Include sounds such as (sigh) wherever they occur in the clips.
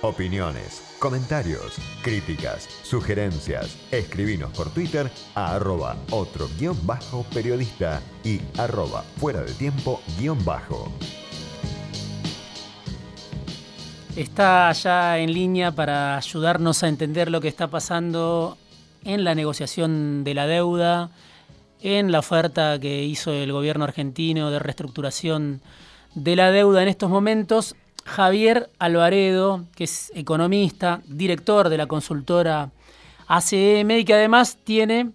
Opiniones, comentarios, críticas, sugerencias. Escribinos por Twitter a arroba otro guion bajo periodista y arroba fuera de tiempo guion bajo. Está ya en línea para ayudarnos a entender lo que está pasando en la negociación de la deuda, en la oferta que hizo el gobierno argentino de reestructuración de la deuda en estos momentos. Javier Alvaredo, que es economista, director de la consultora ACM y que además tiene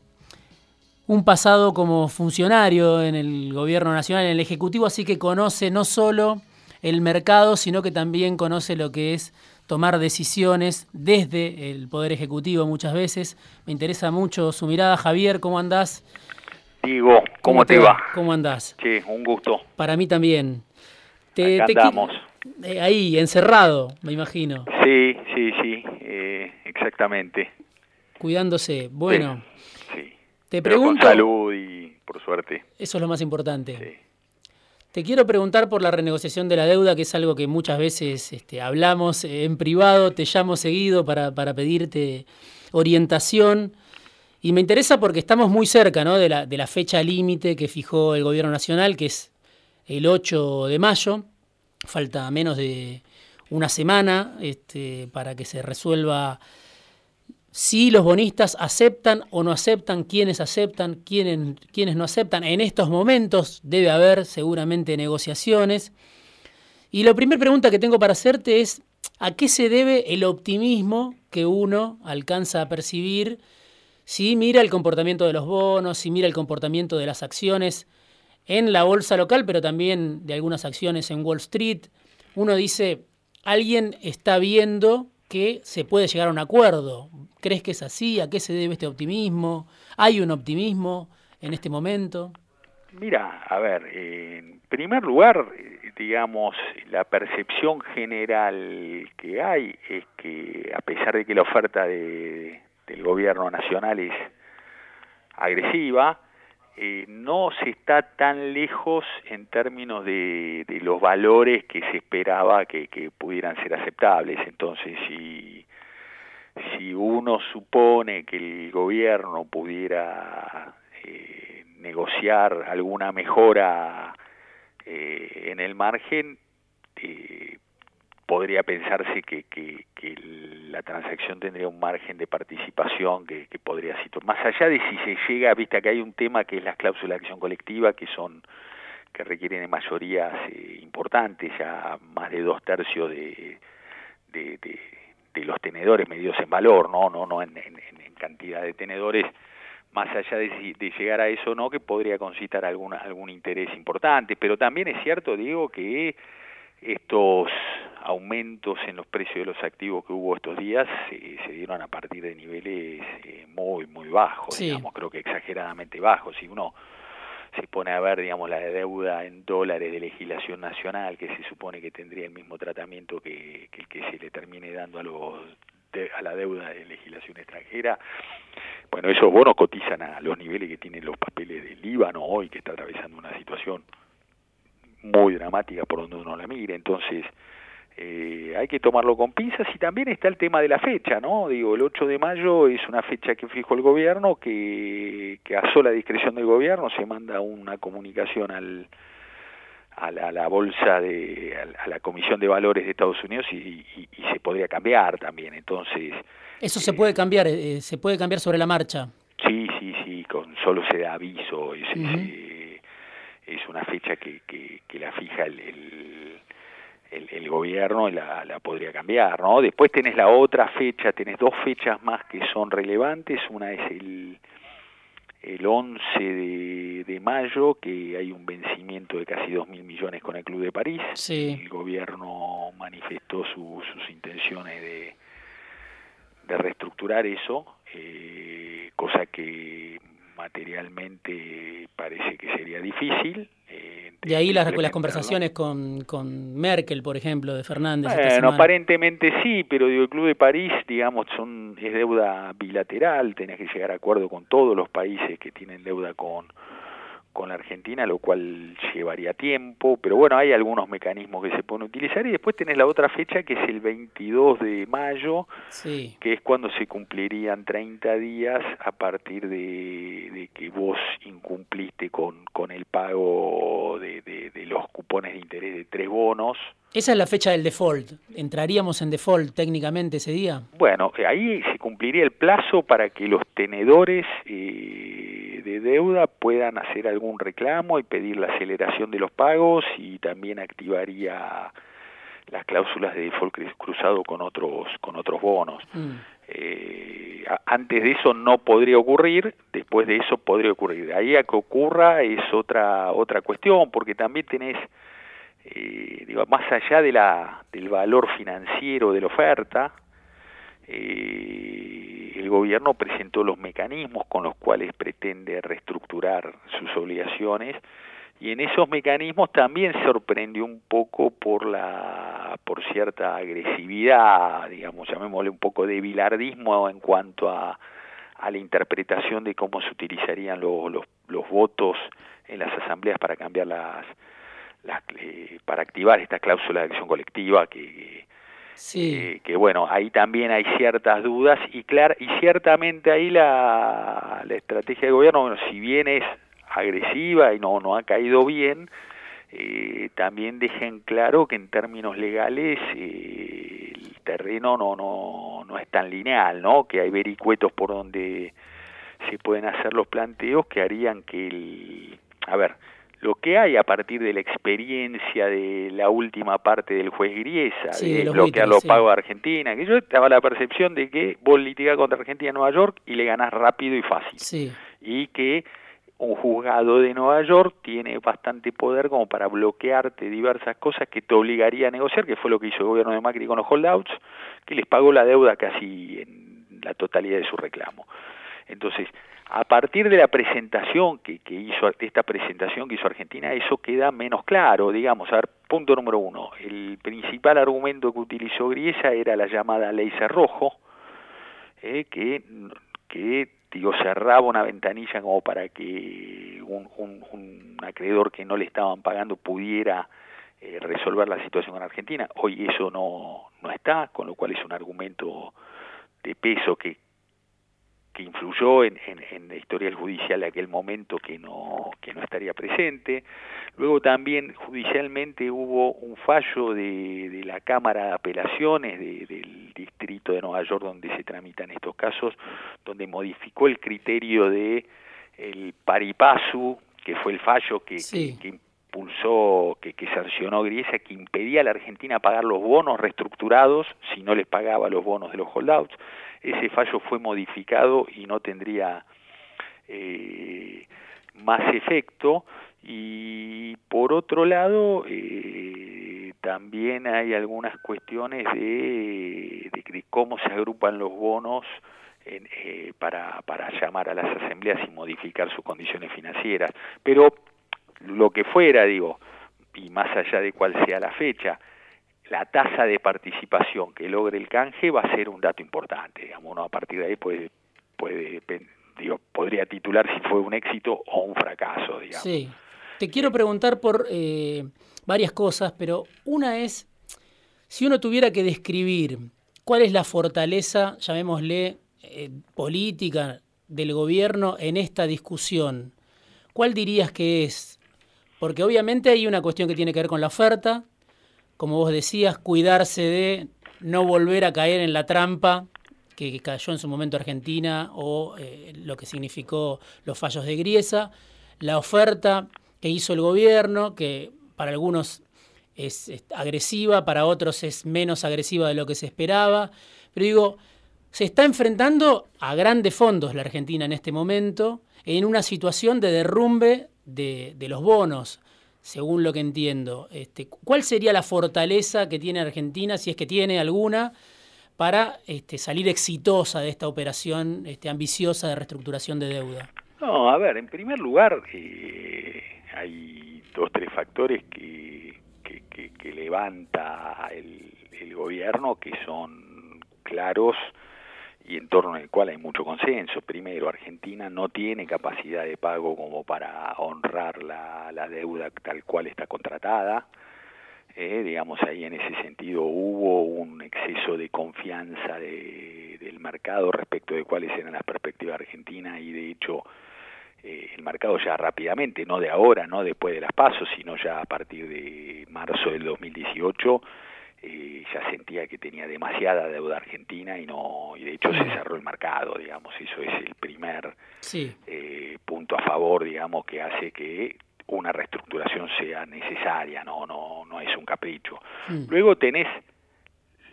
un pasado como funcionario en el gobierno nacional, en el Ejecutivo, así que conoce no solo el mercado, sino que también conoce lo que es tomar decisiones desde el Poder Ejecutivo muchas veces. Me interesa mucho su mirada. Javier, ¿cómo andás? Digo, ¿cómo, te, va? ¿Cómo andás? Sí, un gusto. Para mí también. Te, andamos. Eh, ahí, encerrado, me imagino. Sí, sí, sí, eh, exactamente. Cuidándose. Bueno, sí, te Pero pregunto... Con salud y por suerte. Eso es lo más importante. Sí. Te quiero preguntar por la renegociación de la deuda, que es algo que muchas veces este, hablamos en privado, te llamo seguido para, para pedirte orientación. Y me interesa porque estamos muy cerca ¿no? de, la, de la fecha límite que fijó el Gobierno Nacional, que es el 8 de mayo. Falta menos de una semana este, para que se resuelva si los bonistas aceptan o no aceptan, quiénes aceptan, quiénes, quiénes no aceptan. En estos momentos debe haber seguramente negociaciones. Y la primera pregunta que tengo para hacerte es, ¿a qué se debe el optimismo que uno alcanza a percibir si mira el comportamiento de los bonos, si mira el comportamiento de las acciones en la bolsa local, pero también de algunas acciones en Wall Street? Uno dice, alguien está viendo que se puede llegar a un acuerdo. ¿Crees que es así? ¿A qué se debe este optimismo? ¿Hay un optimismo en este momento? Mira, a ver, en primer lugar, digamos, la percepción general que hay es que a pesar de que la oferta de, del gobierno nacional es agresiva, eh, no se está tan lejos en términos de, de los valores que se esperaba que, pudieran ser aceptables. Entonces, si, si uno supone que el gobierno pudiera eh, negociar alguna mejora eh, en el margen, eh, podría pensarse que, que, la transacción tendría un margen de participación que, podría situar. Más allá de si se llega, viste que hay un tema que es las cláusulas de acción colectiva, que son que requieren mayorías eh, importantes, ya más de dos tercios de, de, los tenedores medidos en valor, no, no, no en, cantidad de tenedores, más allá de, de, llegar a eso no, que podría concitar alguna, algún interés importante, pero también es cierto, digo, que estos aumentos en los precios de los activos que hubo estos días eh, se dieron a partir de niveles eh, muy, muy bajos, sí. digamos, creo que exageradamente bajos. Si uno se pone a ver, digamos, la deuda en dólares de legislación nacional, que se supone que tendría el mismo tratamiento que, que el que se le termine dando a los de, a la deuda de legislación extranjera, bueno, esos bonos cotizan a los niveles que tienen los papeles del Líbano hoy, que está atravesando una situación muy dramática por donde uno la mire, entonces eh, hay que tomarlo con pinzas y también está el tema de la fecha, ¿no? Digo, el 8 de mayo es una fecha que fijó el gobierno, que, que a sola discreción del gobierno se manda una comunicación al, a la, a la bolsa de a la comisión de valores de Estados Unidos y, y, y se podría cambiar también entonces eso se puede cambiar eh, se puede cambiar sobre la marcha sí sí sí con solo se da aviso uh -huh. es, es una fecha que, que, que la fija el, el el, el, gobierno la, la podría cambiar, ¿no? Después tenés la otra fecha, tenés dos fechas más que son relevantes, una es el, el 11 de, de mayo, que hay un vencimiento de casi 2 mil millones con el Club de París. Sí. El gobierno manifestó su, sus intenciones de, de reestructurar eso, eh, cosa que materialmente parece que sería difícil. Eh, de ahí las, las conversaciones con, con, Merkel, por ejemplo, de Fernández. Bueno, aparentemente sí, pero digo, el Club de París, digamos, son, es deuda bilateral, tenés que llegar a acuerdo con todos los países que tienen deuda con, con la Argentina, lo cual llevaría tiempo, pero bueno, hay algunos mecanismos que se pueden utilizar y después tenés la otra fecha que es el 22 de mayo, que es cuando se cumplirían 30 días a partir de, que vos incumpliste con, con el pago de, de los cupones de interés de tres bonos. Esa es la fecha del default. ¿Entraríamos en default técnicamente ese día? Bueno, ahí se cumpliría el plazo para que los tenedores... Eh, de deuda puedan hacer algún reclamo y pedir la aceleración de los pagos y también activaría las cláusulas de default cruzado con otros con otros bonos. Mm. Eh, antes de eso no podría ocurrir, después de eso podría ocurrir. De ahí a que ocurra es otra otra cuestión, porque también tenés, eh, más allá del valor financiero de la oferta, eh, el gobierno presentó los mecanismos con los cuales pretende reestructurar sus obligaciones y en esos mecanismos también sorprendió un poco por la por cierta agresividad, digamos, llamémosle un poco de bilardismo en cuanto a, la interpretación de cómo se utilizarían los, votos en las asambleas para cambiar las, las eh, para activar esta cláusula de acción colectiva que, Sí. Eh, que bueno, ahí también hay ciertas dudas y, clar, y ciertamente ahí la, la estrategia de gobierno, bueno, si bien es agresiva y no, no ha caído bien, eh, también dejen claro que en términos legales eh, el terreno no, no, no es tan lineal, ¿no? que hay vericuetos por donde se pueden hacer los planteos que harían que el... A ver, lo que hay a partir de la experiencia de la última parte del juez Griesa, de, bloquear los pagos a Argentina, que yo estaba la percepción de que vos litigás contra Argentina en Nueva York y le ganás rápido y fácil. Y que un juzgado de Nueva York tiene bastante poder como para bloquearte diversas cosas que te obligaría a negociar, que fue lo que hizo el gobierno de Macri con los holdouts, que les pagó la deuda casi en la totalidad de su reclamo. Entonces, a partir de la presentación que, que hizo, esta presentación que hizo Argentina, eso queda menos claro, digamos, a ver, punto número uno, el principal argumento que utilizó Griesa era la llamada ley cerrojo, eh, que, que digo, cerraba una ventanilla como para que un, un, acreedor que no le estaban pagando pudiera eh, resolver la situación en Argentina. Hoy eso no, no está, con lo cual es un argumento de peso que, que influyó en, en, la historia judicial de aquel momento que no, que no estaría presente. Luego también judicialmente hubo un fallo de, de la Cámara de Apelaciones del Distrito de Nueva York donde se tramitan estos casos, donde modificó el criterio de el paripasu, que fue el fallo que, que, impulsó, que, que sancionó Griesa, que impedía a la Argentina pagar los bonos reestructurados si no les pagaba los bonos de los holdouts ese fallo fue modificado y no tendría eh, más efecto. Y por otro lado eh, también hay algunas cuestiones de, de, cómo se agrupan los bonos eh, para, para llamar a las asambleas y modificar sus condiciones financieras. Pero lo que fuera digo y más allá de cuál sea la fecha la tasa de participación que logre el canje va a ser un dato importante, digamos, a partir de ahí puede, podría titular si fue un éxito o un fracaso, digamos. Sí. Te quiero preguntar por eh, varias cosas, pero una es, si uno tuviera que describir cuál es la fortaleza, llamémosle, eh, política del gobierno en esta discusión, ¿cuál dirías que es? Porque obviamente hay una cuestión que tiene que ver con la oferta, como vos decías, cuidarse de no volver a caer en la trampa que cayó en su momento Argentina o eh, lo que significó los fallos de Griesa, la oferta que hizo el gobierno, que para algunos es, agresiva, para otros es menos agresiva de lo que se esperaba, pero digo, se está enfrentando a grandes fondos la Argentina en este momento, en una situación de derrumbe de, de los bonos según lo que entiendo. Este, ¿Cuál sería la fortaleza que tiene Argentina, si es que tiene alguna, para este, salir exitosa de esta operación este, ambiciosa de reestructuración de deuda? No, a ver, en primer lugar, eh, hay dos, tres factores que, que, que, levanta el, el, gobierno que son claros y en torno al cual hay mucho consenso. Primero, Argentina no tiene capacidad de pago como para honrar la, la deuda tal cual está contratada. Eh, digamos, ahí en ese sentido hubo un exceso de confianza de, del mercado respecto de cuáles eran las perspectivas de Argentina y de hecho eh, el mercado ya rápidamente, no de ahora, no después de las pasos, sino ya a partir de marzo del 2018, eh, ya sentía que tenía demasiada deuda argentina y no y de hecho se cerró el mercado, digamos, eso es el primer eh, punto a favor, digamos, que hace que una reestructuración sea necesaria, no no no es un capricho. Mm. Luego tenés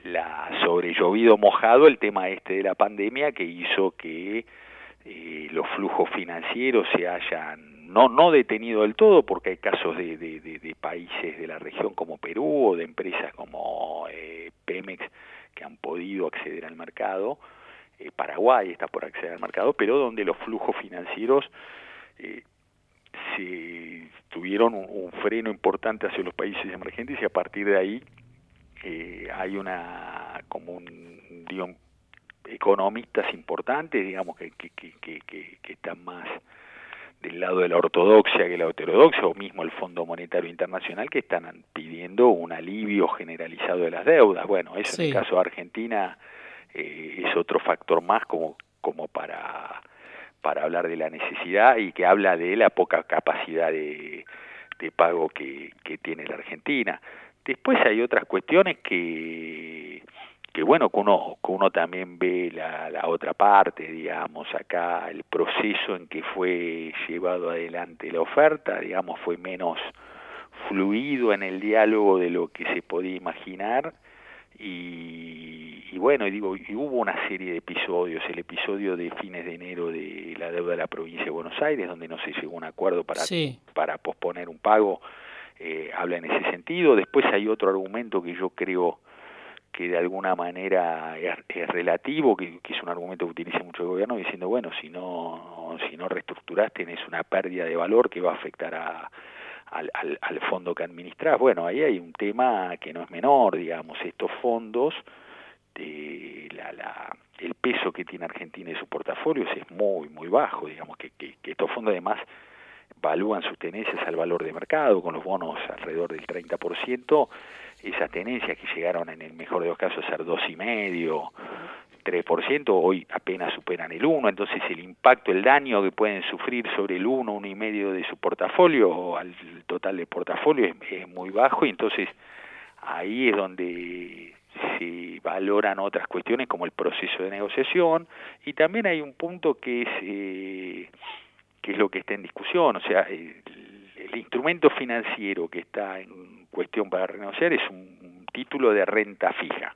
la sobre llovido mojado el tema este de la pandemia que hizo que eh, los flujos financieros se hayan no no detenido del todo porque hay casos de, países de la región como Perú o de empresas como eh, Pemex que han podido acceder al mercado. Eh, Paraguay está por acceder al mercado pero donde los flujos financieros eh, se tuvieron un, freno importante hacia los países emergentes y a partir de ahí eh, hay una como un digamos, economistas importantes, digamos, que, que, que, que están más del lado de la ortodoxia que la heterodoxia, o mismo el Fondo Monetario Internacional, que están pidiendo un alivio generalizado de las deudas. Bueno, eso en el caso de Argentina eh, es otro factor más como, como para, para hablar de la necesidad y que habla de la poca capacidad de, de pago que, que tiene la Argentina. Después hay otras cuestiones que que bueno, que uno, que uno también ve la, la otra parte, digamos, acá el proceso en que fue llevado adelante la oferta, digamos, fue menos fluido en el diálogo de lo que se podía imaginar. Y, y bueno, y digo, y hubo una serie de episodios, el episodio de fines de enero de la deuda de la provincia de Buenos Aires, donde no se llegó a un acuerdo para, para posponer un pago, eh, habla en ese sentido, después hay otro argumento que yo creo que de alguna manera es, relativo, que, que, es un argumento que utiliza mucho el gobierno, diciendo, bueno, si no, si no reestructurás tenés una pérdida de valor que va a afectar a, al, al, al fondo que administrás. Bueno, ahí hay un tema que no es menor, digamos, estos fondos, de la, la, el peso que tiene Argentina en sus portafolios es muy, muy bajo, digamos, que, que, que estos fondos además valúan sus tenencias al valor de mercado, con los bonos alrededor del 30%, esas tenencias que llegaron en el mejor de los casos a ser dos y medio, 3%, hoy apenas superan el 1, entonces el impacto, el daño que pueden sufrir sobre el 1, uno y medio de su portafolio al total del portafolio es, es, muy bajo y entonces ahí es donde se valoran otras cuestiones como el proceso de negociación. Y también hay un punto que es eh, lo que está en discusión, o sea, el, instrumento financiero que está en cuestión para renegociar es un, título de renta fija.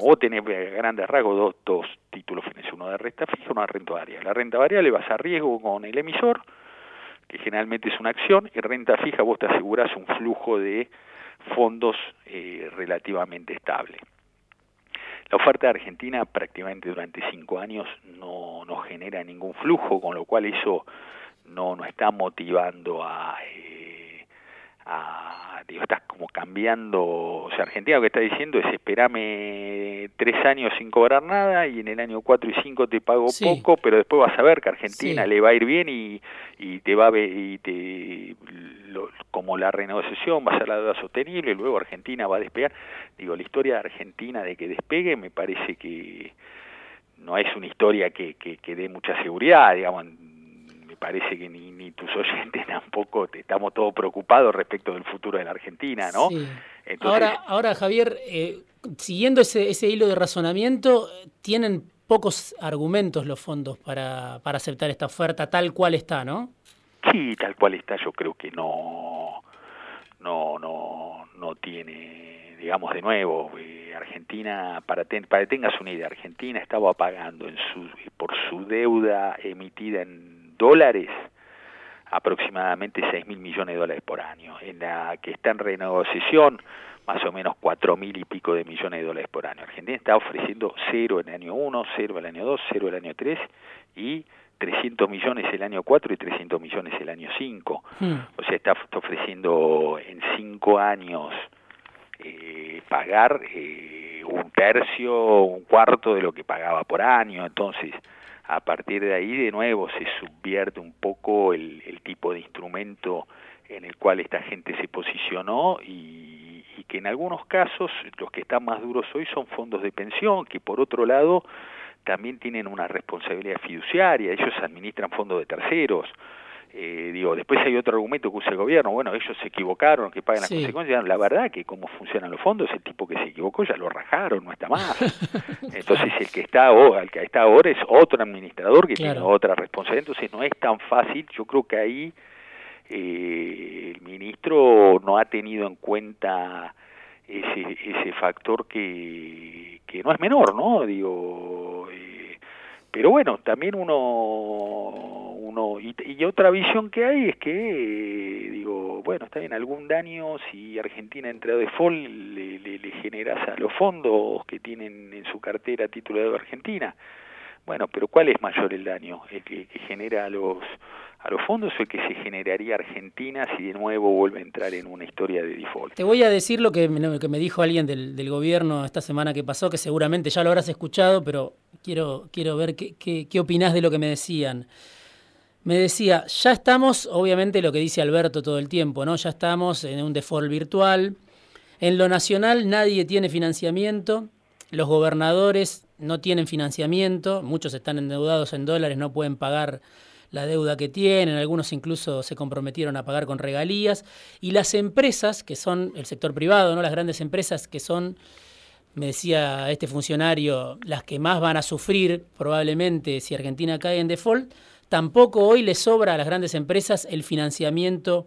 Vos tenés eh, grandes rasgos dos, títulos financieros, uno de renta fija, uno de renta variable. La renta variable vas a riesgo con el emisor, que generalmente es una acción, y renta fija vos te asegurás un flujo de fondos eh, relativamente estable. La oferta de Argentina prácticamente durante cinco años no, no genera ningún flujo, con lo cual eso no, no está motivando a, eh, a digo, estás como cambiando, o sea, Argentina lo que está diciendo es esperame tres años sin cobrar nada y en el año cuatro y cinco te pago poco, pero después vas a ver que Argentina le va a ir bien y, y te va a ver, y te, lo, como la renegociación va a ser la deuda sostenible, luego Argentina va a despegar. Digo, la historia de Argentina de que despegue me parece que no es una historia que, que, que dé mucha seguridad, digamos, parece que ni, ni tus oyentes (laughs) tampoco te, estamos todos preocupados respecto del futuro de la Argentina, ¿no? Sí. Entonces, ahora, ahora, Javier, eh, siguiendo ese, ese hilo de razonamiento, tienen pocos argumentos los fondos para, para aceptar esta oferta tal cual está, ¿no? Sí, tal cual está, yo creo que no, no, no, no tiene, digamos de nuevo, eh, Argentina, para, ten, para que tengas una idea, Argentina estaba pagando en su, por su deuda emitida en dólares, aproximadamente 6 mil millones de dólares por año. En la que está en renegociación, más o menos 4 mil y pico de millones de dólares por año. Argentina está ofreciendo cero en el año 1, cero el año 2, cero el año 3 y 300 millones el año 4 y 300 millones el año 5. Hmm. O sea, está, está, ofreciendo en 5 años eh, pagar eh, un tercio, un cuarto de lo que pagaba por año, entonces a partir de ahí de nuevo se subvierte un poco el, tipo de instrumento en el cual esta gente se posicionó y, y, que en algunos casos los que están más duros hoy son fondos de pensión, que por otro lado también tienen una responsabilidad fiduciaria, ellos administran fondos de terceros, eh, digo, después hay otro argumento que usa el gobierno, bueno, ellos se equivocaron, que paguen las consecuencias. La verdad que cómo funcionan los fondos, el tipo que se equivocó ya lo rajaron, no está más. (laughs) Entonces el que está ahora, el que está ahora es otro administrador que tiene otra responsabilidad, entonces no es tan fácil, yo creo que ahí eh, el ministro no ha tenido en cuenta ese, ese factor que, que no es menor, ¿no? Digo, eh, pero bueno, también uno y, otra visión que hay es que digo bueno está bien algún daño si Argentina entra a default le, le, le, generas a los fondos que tienen en su cartera título de Argentina. Bueno pero cuál es mayor el daño el que, genera a los a los fondos o el que se generaría Argentina si de nuevo vuelve a entrar en una historia de default. Te voy a decir lo que me, que me dijo alguien del, del, gobierno esta semana que pasó, que seguramente ya lo habrás escuchado, pero quiero, quiero ver qué, qué, qué opinás de lo que me decían me decía, ya estamos, obviamente lo que dice Alberto todo el tiempo, ¿no? Ya estamos en un default virtual. En lo nacional nadie tiene financiamiento, los gobernadores no tienen financiamiento, muchos están endeudados en dólares, no pueden pagar la deuda que tienen, algunos incluso se comprometieron a pagar con regalías, y las empresas, que son el sector privado, ¿no? las grandes empresas que son, me decía este funcionario, las que más van a sufrir probablemente si Argentina cae en default, tampoco hoy le sobra a las grandes empresas el financiamiento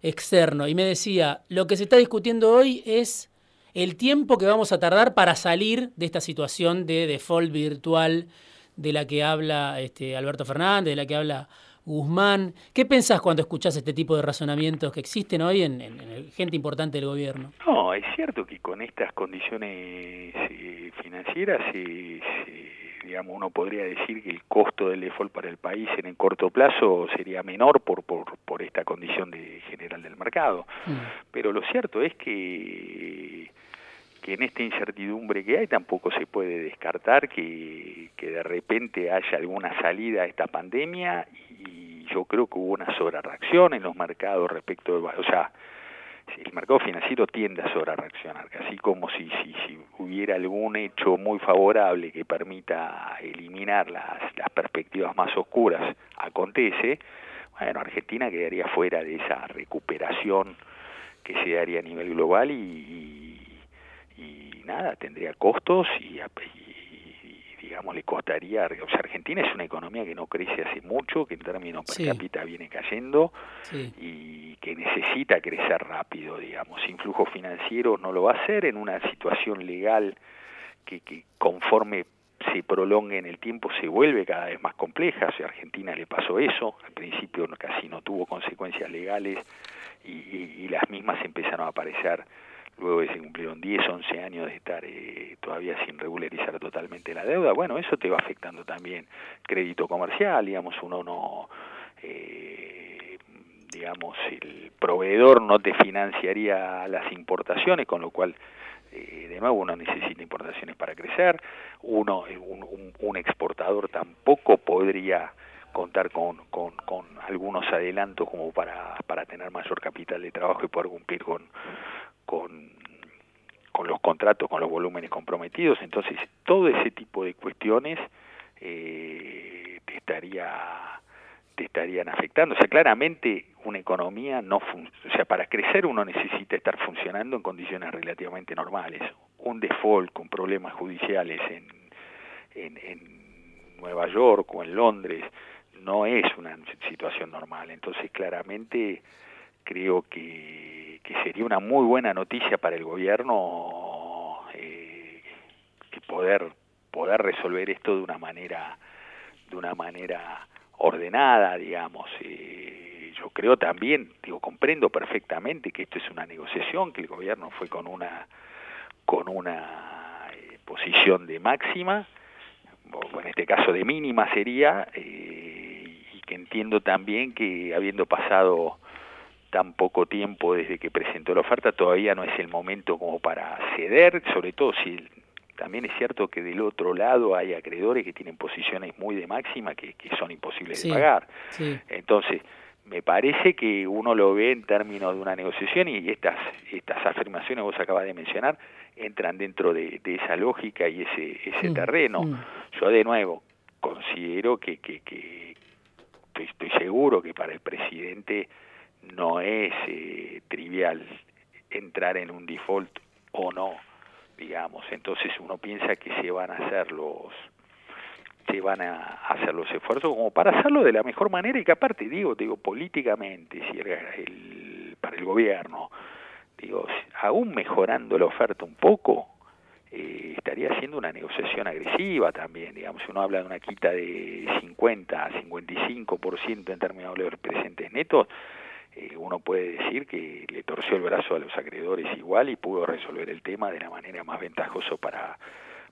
externo. Y me decía, lo que se está discutiendo hoy es el tiempo que vamos a tardar para salir de esta situación de default virtual de la que habla este, Alberto Fernández, de la que habla Guzmán. ¿Qué pensás cuando escuchás este tipo de razonamientos que existen hoy en, gente importante del gobierno? No, es cierto que con estas condiciones eh, financieras se digamos, uno podría decir que el costo del default para el país en el corto plazo sería menor por, por, por esta condición de general del mercado. Mm. Pero lo cierto es que, que en esta incertidumbre que hay tampoco se puede descartar que, que de repente haya alguna salida a esta pandemia y yo creo que hubo una sobrereacción en los mercados respecto de... O sea, el mercado financiero tiende a sobre reaccionar, así como si, si, si, hubiera algún hecho muy favorable que permita eliminar las, las perspectivas más oscuras, acontece, bueno, Argentina quedaría fuera de esa recuperación que se daría a nivel global y, y, nada, tendría costos y, digamos, le costaría, o sea, Argentina es una economía que no crece hace mucho, que en términos per cápita viene cayendo y que necesita crecer rápido, digamos, sin flujo financiero no lo va a hacer en una situación legal que, que conforme se prolongue en el tiempo se vuelve cada vez más compleja, o sea, a Argentina le pasó eso, al principio casi no tuvo consecuencias legales y, y las mismas empezaron a aparecer luego que se cumplieron 10, 11 años de estar eh, todavía sin regularizar totalmente la deuda, bueno, eso te va afectando también. Crédito comercial, digamos, uno no, eh, digamos, el proveedor no te financiaría las importaciones, con lo cual, eh, de nuevo, uno necesita importaciones para crecer, uno, un, un, exportador tampoco podría contar con, con, con, algunos adelantos como para, para tener mayor capital de trabajo y poder cumplir con, con, con los contratos, con los volúmenes comprometidos, entonces todo ese tipo de cuestiones eh, te estaría te estarían afectando. O sea, claramente una economía no o sea, para crecer uno necesita estar funcionando en condiciones relativamente normales. Un default con problemas judiciales en, en, en Nueva York o en Londres no es una situación normal. Entonces, claramente creo que, que sería una muy buena noticia para el gobierno eh, que poder poder resolver esto de una manera de una manera ordenada digamos. Eh, yo creo también digo comprendo perfectamente que esto es una negociación que el gobierno fue con una con una eh, posición de máxima o en este caso de mínima sería eh, y que entiendo también que habiendo pasado tan poco tiempo desde que presentó la oferta, todavía no es el momento como para ceder, sobre todo si también es cierto que del otro lado hay acreedores que tienen posiciones muy de máxima que, que son imposibles de pagar. Entonces, me parece que uno lo ve en términos de una negociación y estas, estas afirmaciones que vos acabas de mencionar entran dentro de, esa lógica y ese, ese mm, terreno. Mm. Yo de nuevo considero que, que, que estoy, estoy, seguro que para el presidente no es eh, trivial entrar en un default o no, digamos. Entonces uno piensa que se van a hacer los se van a hacer los esfuerzos como para hacerlo de la mejor manera y que aparte digo digo políticamente si el, para el gobierno digo aún mejorando la oferta un poco eh, estaría haciendo una negociación agresiva también digamos si uno habla de una quita de 50 a 55% en términos de los presentes netos eh, uno puede decir que le torció el brazo a los acreedores igual y pudo resolver el tema de la manera más ventajosa para,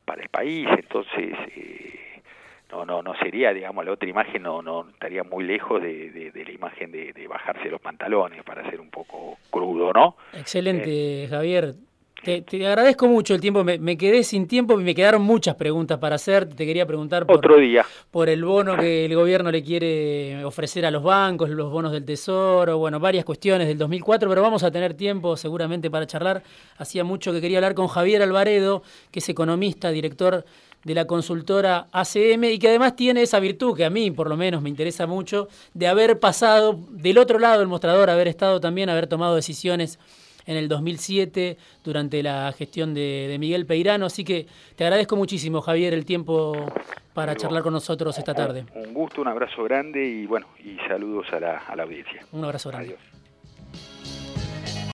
para el país. Entonces, eh, no, no, no sería, digamos, la otra imagen no, no estaría muy lejos de, de, la imagen de, de, bajarse los pantalones, para ser un poco crudo, ¿no? Excelente, eh, Javier. Te, agradezco mucho el tiempo, me, quedé sin tiempo y me quedaron muchas preguntas para hacer. Te quería preguntar por, Otro día. por el bono que el gobierno le quiere ofrecer a los bancos, los bonos del Tesoro, bueno, varias cuestiones del 2004, pero vamos a tener tiempo seguramente para charlar. Hacía mucho que quería hablar con Javier Alvaredo, que es economista, director de la consultora ACM y que además tiene esa virtud que a mí por lo menos me interesa mucho, de haber pasado del otro lado del mostrador, haber estado también, haber tomado decisiones en el 2007 durante la gestión de, Miguel Peirano. Así que te agradezco muchísimo, Javier, el tiempo para charlar con nosotros esta tarde. Un gusto, un abrazo grande y bueno, y saludos a la, a la audiencia. Un abrazo grande. Adiós.